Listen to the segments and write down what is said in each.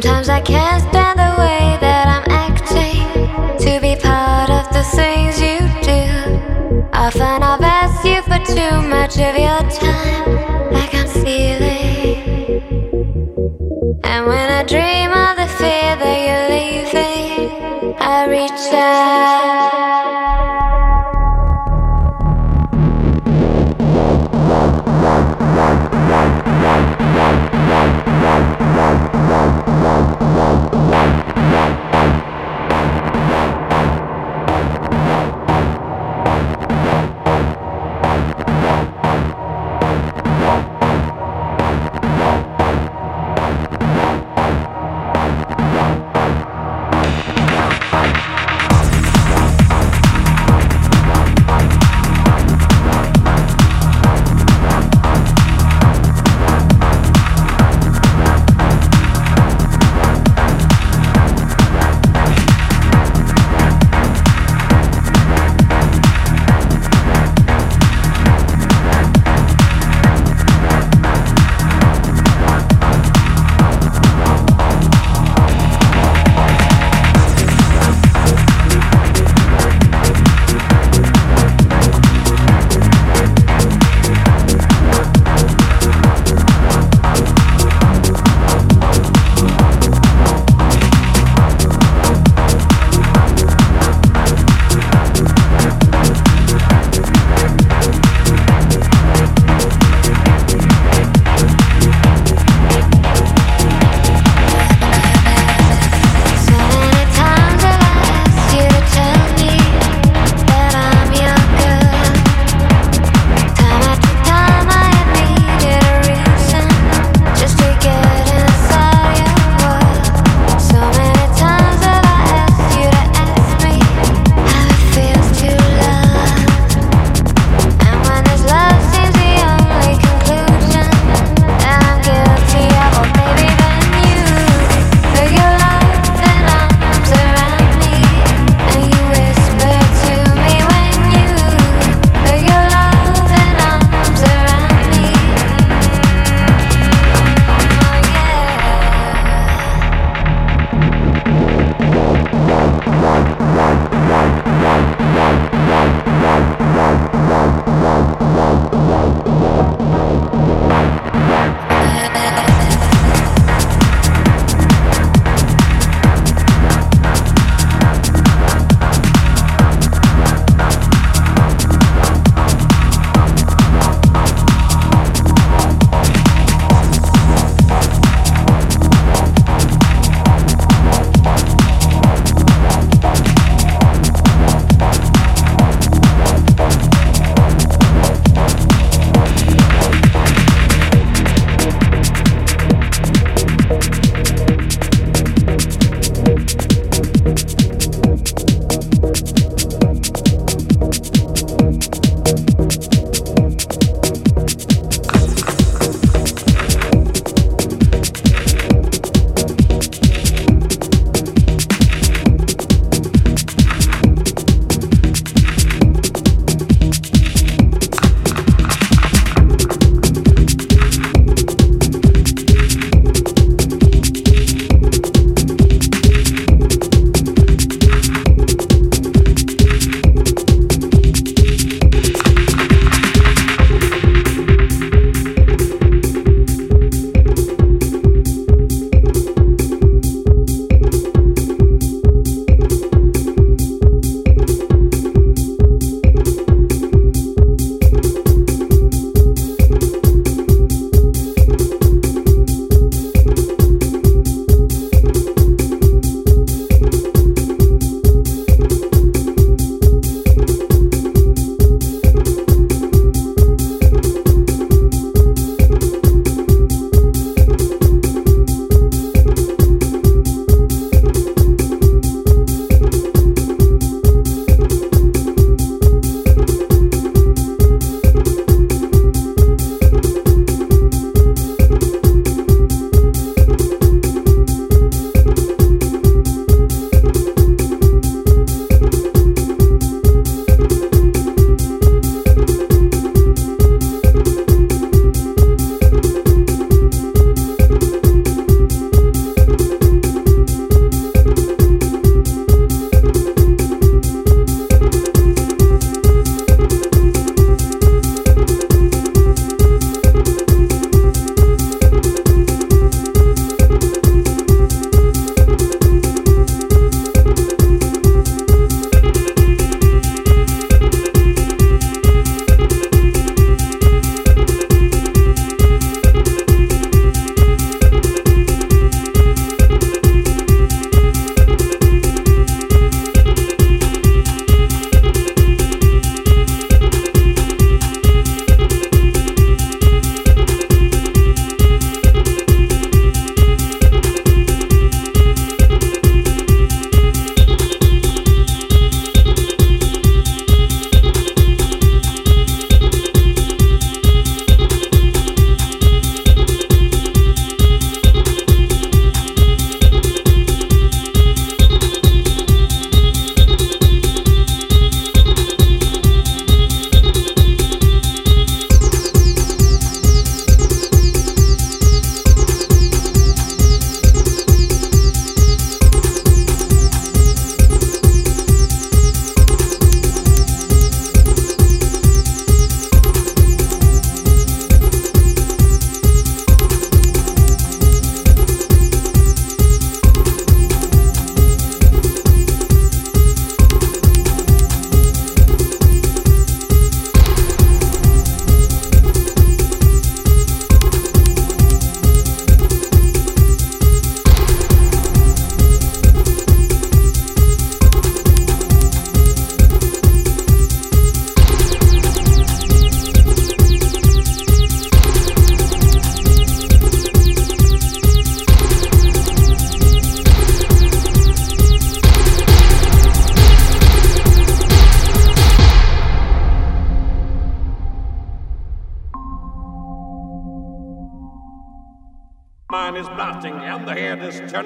Sometimes I can't stand the way that I'm acting to be part of the things you do. Often I've asked you for too much of your time, like I'm feeling. And when I dream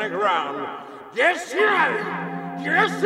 turning around. Yes, sir! Yes,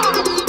Woo!